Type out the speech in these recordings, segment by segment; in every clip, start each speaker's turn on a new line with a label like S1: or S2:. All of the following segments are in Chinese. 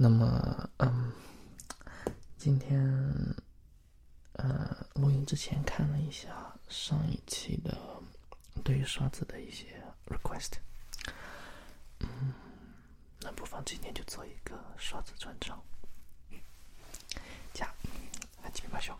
S1: 那么，嗯，今天，呃，录音之前看了一下上一期的对于刷子的一些 request，嗯，那不妨今天就做一个刷子专场。じゃあ始めましょう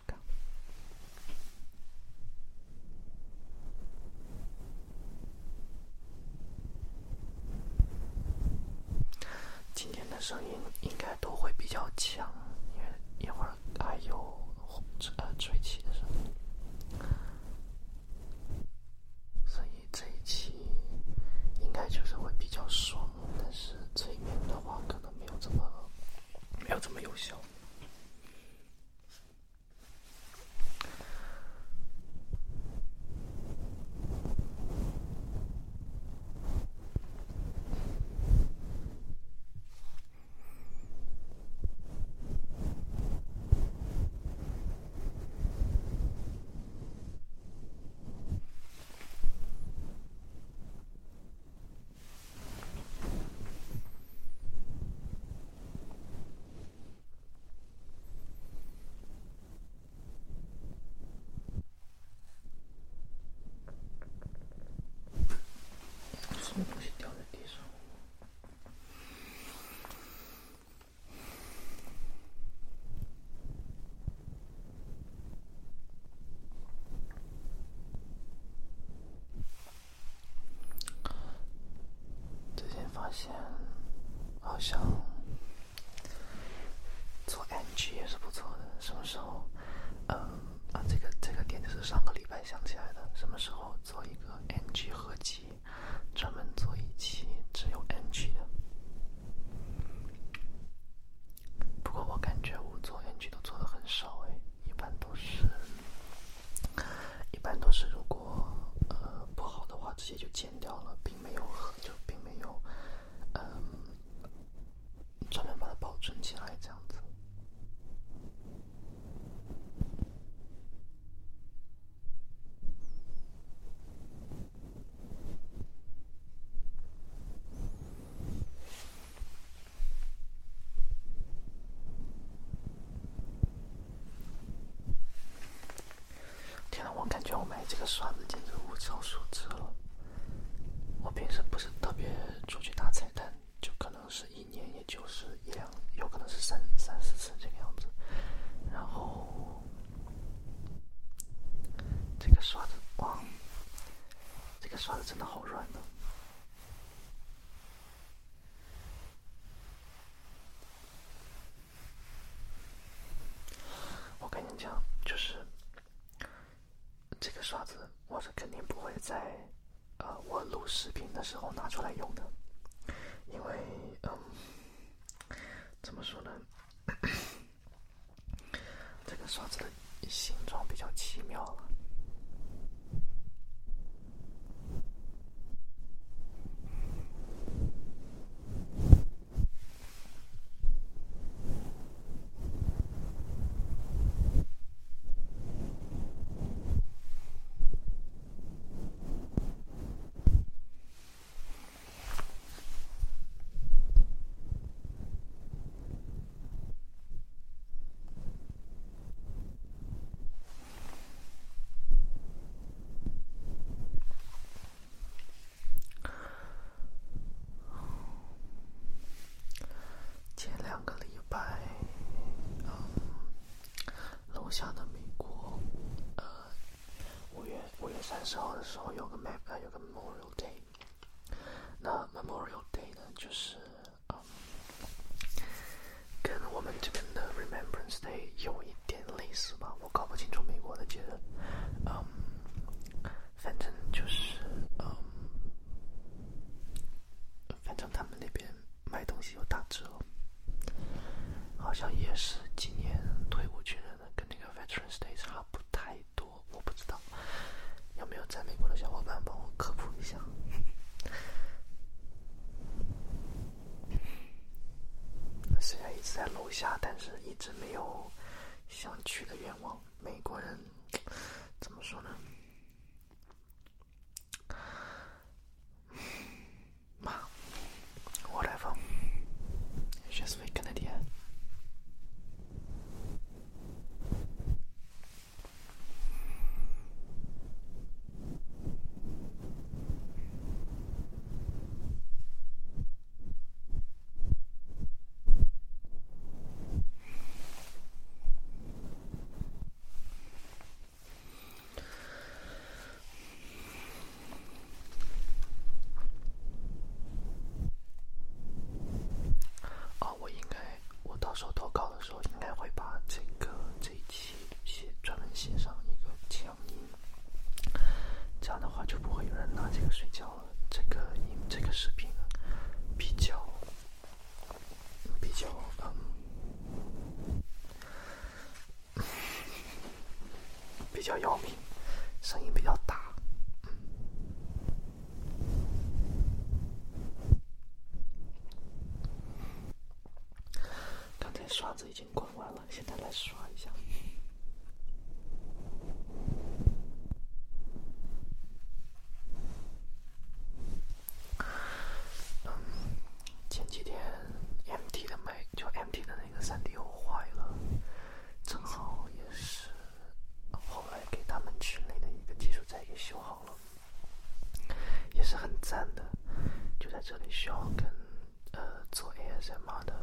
S1: 好像做 NG 也是不错的。什么时候？嗯啊，这个这个点就是上个礼拜想起来的。什么时候做一个 NG 合集？专门做一期只有 NG 的。不过我感觉我做 NG 都做的很少哎，一般都是，一般都是如果呃不好的话直接就剪掉了，并没有就并没有嗯专门把它保存起来这样子。天呐，我感觉我买这个刷子简直物超所值了。我平时不是特别出去打彩蛋，就可能是一年也就是两，有可能是三三四次这个样子。然后这个刷子，哇，这个刷子真的好软呢。我跟你讲，就是这个刷子，我是肯定不会在呃我录视频的时候拿出来用的，因为嗯，怎么说呢？这个刷子的形状比较奇妙了。前两个礼拜，嗯，楼下的美国，呃，五月五月三十号的时候有个 map，呃，有个 Memorial Day。那 Memorial Day 呢，就是嗯，跟我们这边的 Remembrance Day 有一点类似吧，我搞不清楚美国的节日，嗯，反正就是嗯。反正他们那边卖东西有打折，好像也是今年退伍军人的，跟那个 Veterans Day 差不太多。我不知道有没有在美国的小伙伴帮我科普一下。虽然一是在楼下，但是一直没有想去的愿望。美国人怎么说呢？嘛，whatever，je suis canadien。会有人拿这个睡觉了。这个音，这个视频比较比较嗯比较要命，声音比较大。刚才刷子已经关完了，现在来刷一下。前几天 MT 的麦，就 MT 的那个三 D O 坏了，正好也是后来给他们群里的一个技术仔给修好了，也是很赞的。就在这里需要跟呃做 ASMR 的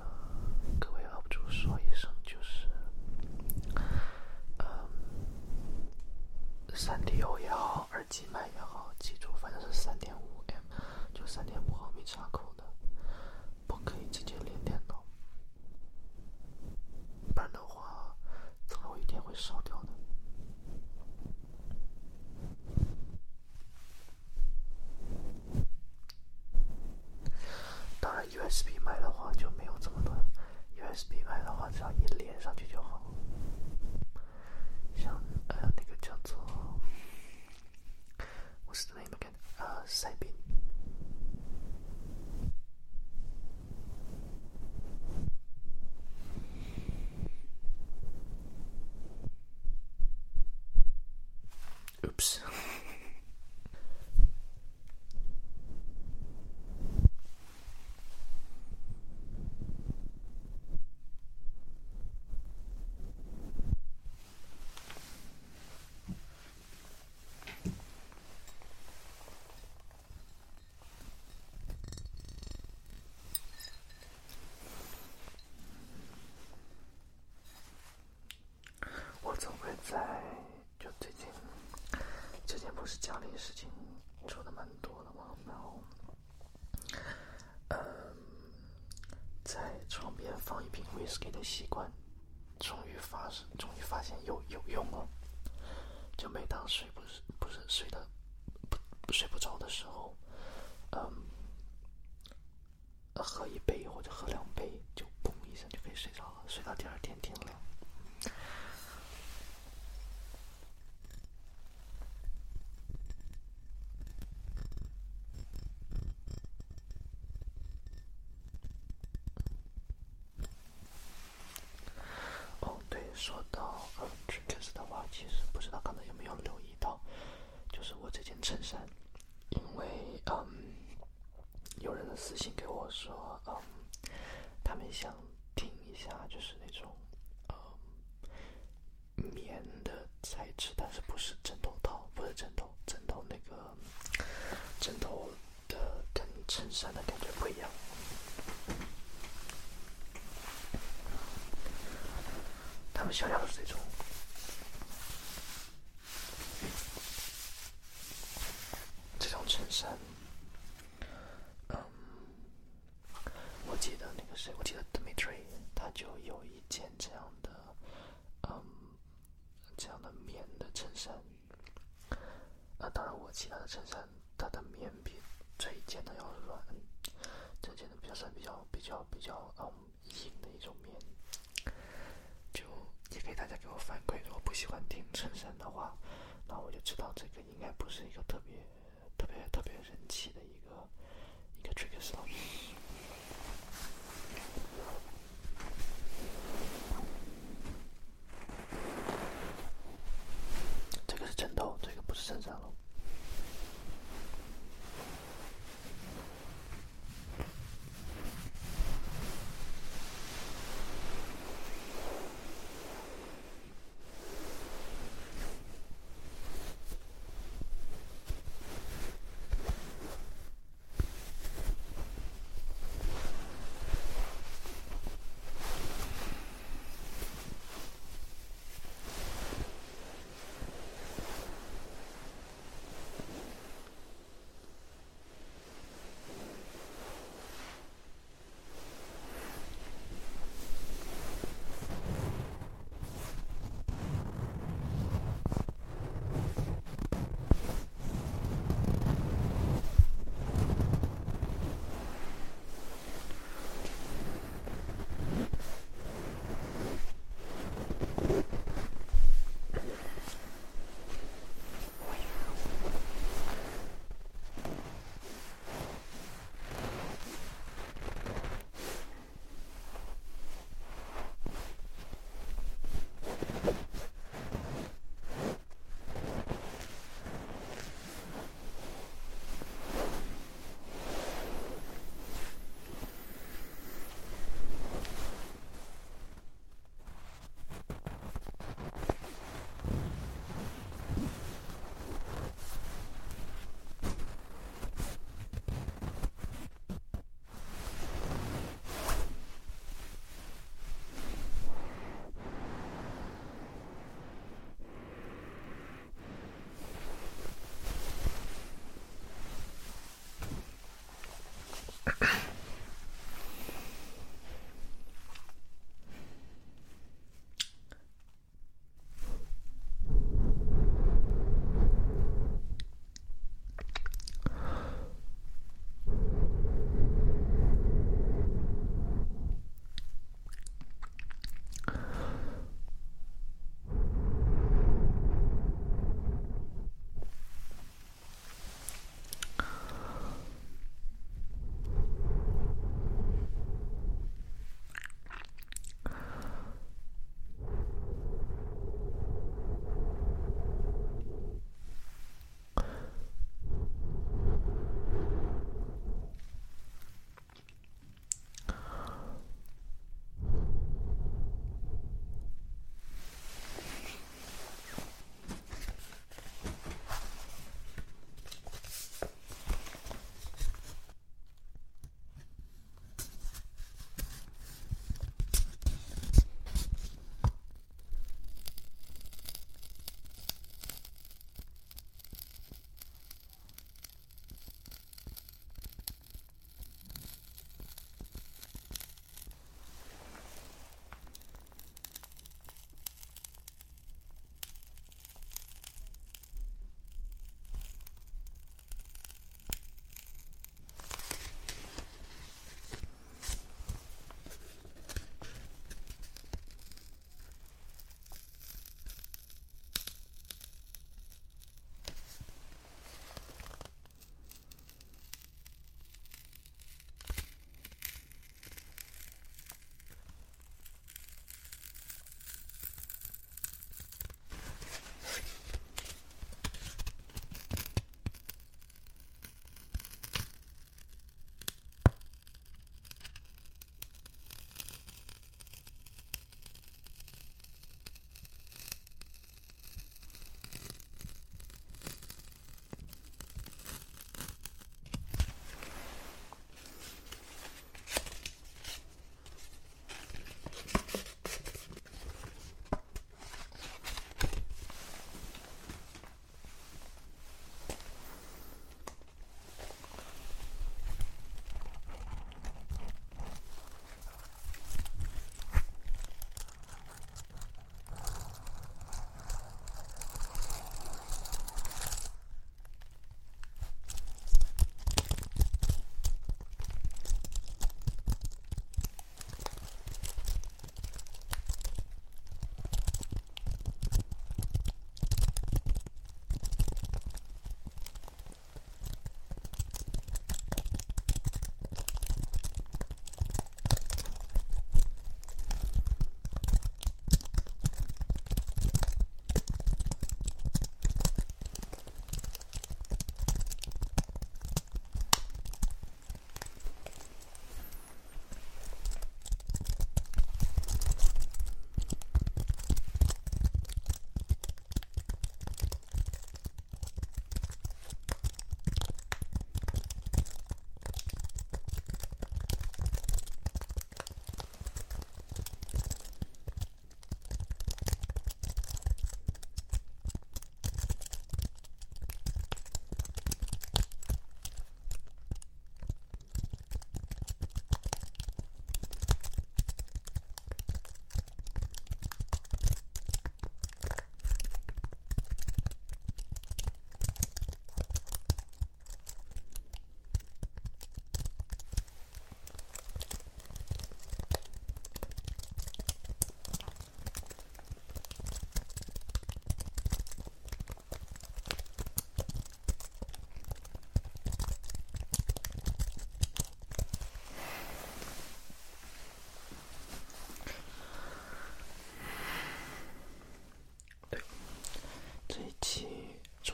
S1: 各位 UP 主说一声，就是嗯，三 D O 也好，耳机麦也好，记住反正是三点五 M，就三点五毫米插口的。不可以直接连电脑，不然的话，总有一天会烧掉的。当然，USB 麦的话就没有这么多，USB 麦的话只要一连上去就好。像呃那个叫做，What's the name again？啊，赛宾。Oops. 的习惯，终于发生，终于发现有有用了。就每当睡不是不是睡的不睡不着的时候，嗯，喝一杯或者喝两杯，就嘣一声就可以睡着了，睡到第二天天亮。哦，对，说到呃 triggers 的话，其实不知道刚才有没有留意到，就是这件衬衫，因为嗯，有人的私信给我说，嗯，他们想听一下，就是那种嗯棉的材质，但是不是枕头套，不是枕头，枕头那个枕头的跟衬衫的感觉不一样。他们想要的是，这种衬衫。嗯，我记得那个谁，我记得 Dmitry 他就有一件这样的，嗯，这样的棉的衬衫。啊，当然我其他的衬衫，它的棉比这一件的要软，这件的比较算比较比较比较嗯硬的一种棉。就也给大家给我反馈，如果不喜欢听衬衫的话，那我就知到这个应该不是一个特别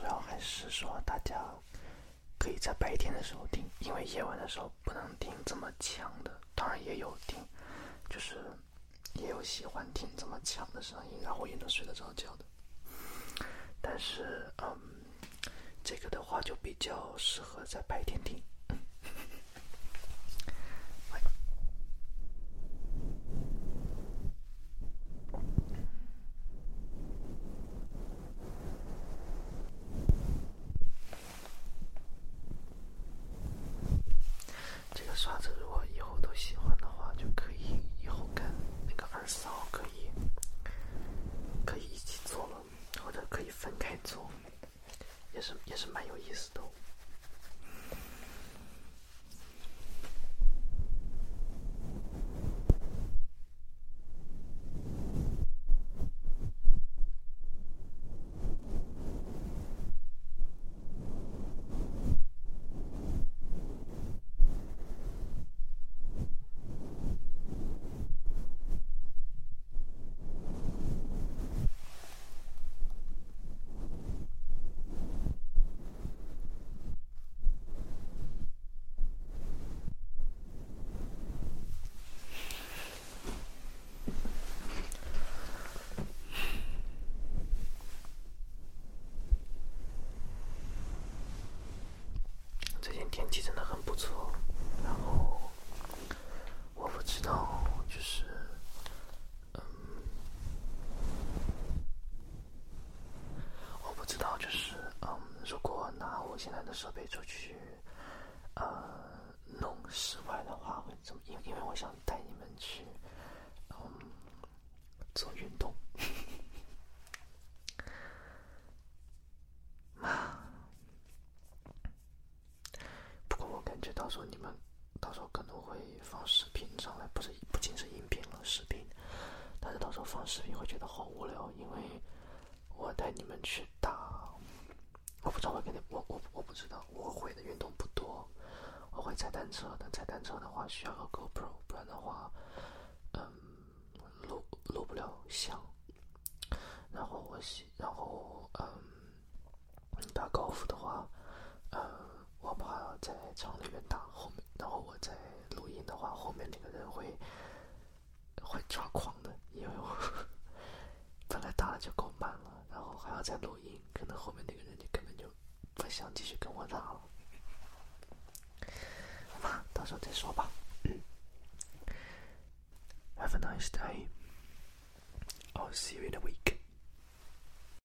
S1: 要还是说大家可以在白天的时候听，因为夜晚的时候不能听这么强的。当然也有听，就是也有喜欢听这么强的声音，然后也能睡得着觉的。但是，嗯，这个的话就比较适合在白天听。刷子如果以后都喜欢的话，就可以以后跟那个二嫂可以可以一起做了，或者可以分开做，也是也是蛮有意思的。近天气真的很不错，然后我不知道，就是，嗯，我不知道，就是，嗯，如果拿我现在的设备出去，呃，弄室外的话会怎么？因因为我想带你们去，嗯，做运动。不到时候你们到时候可能会放视频上来，不是不仅是音频了，视频，但是到时候放视频会觉得好无聊，因为我带你们去打，我不知道我跟你我我我不知道我会的运动不多，我会踩单车，但踩单车的话需要个 GoPro，不然的话，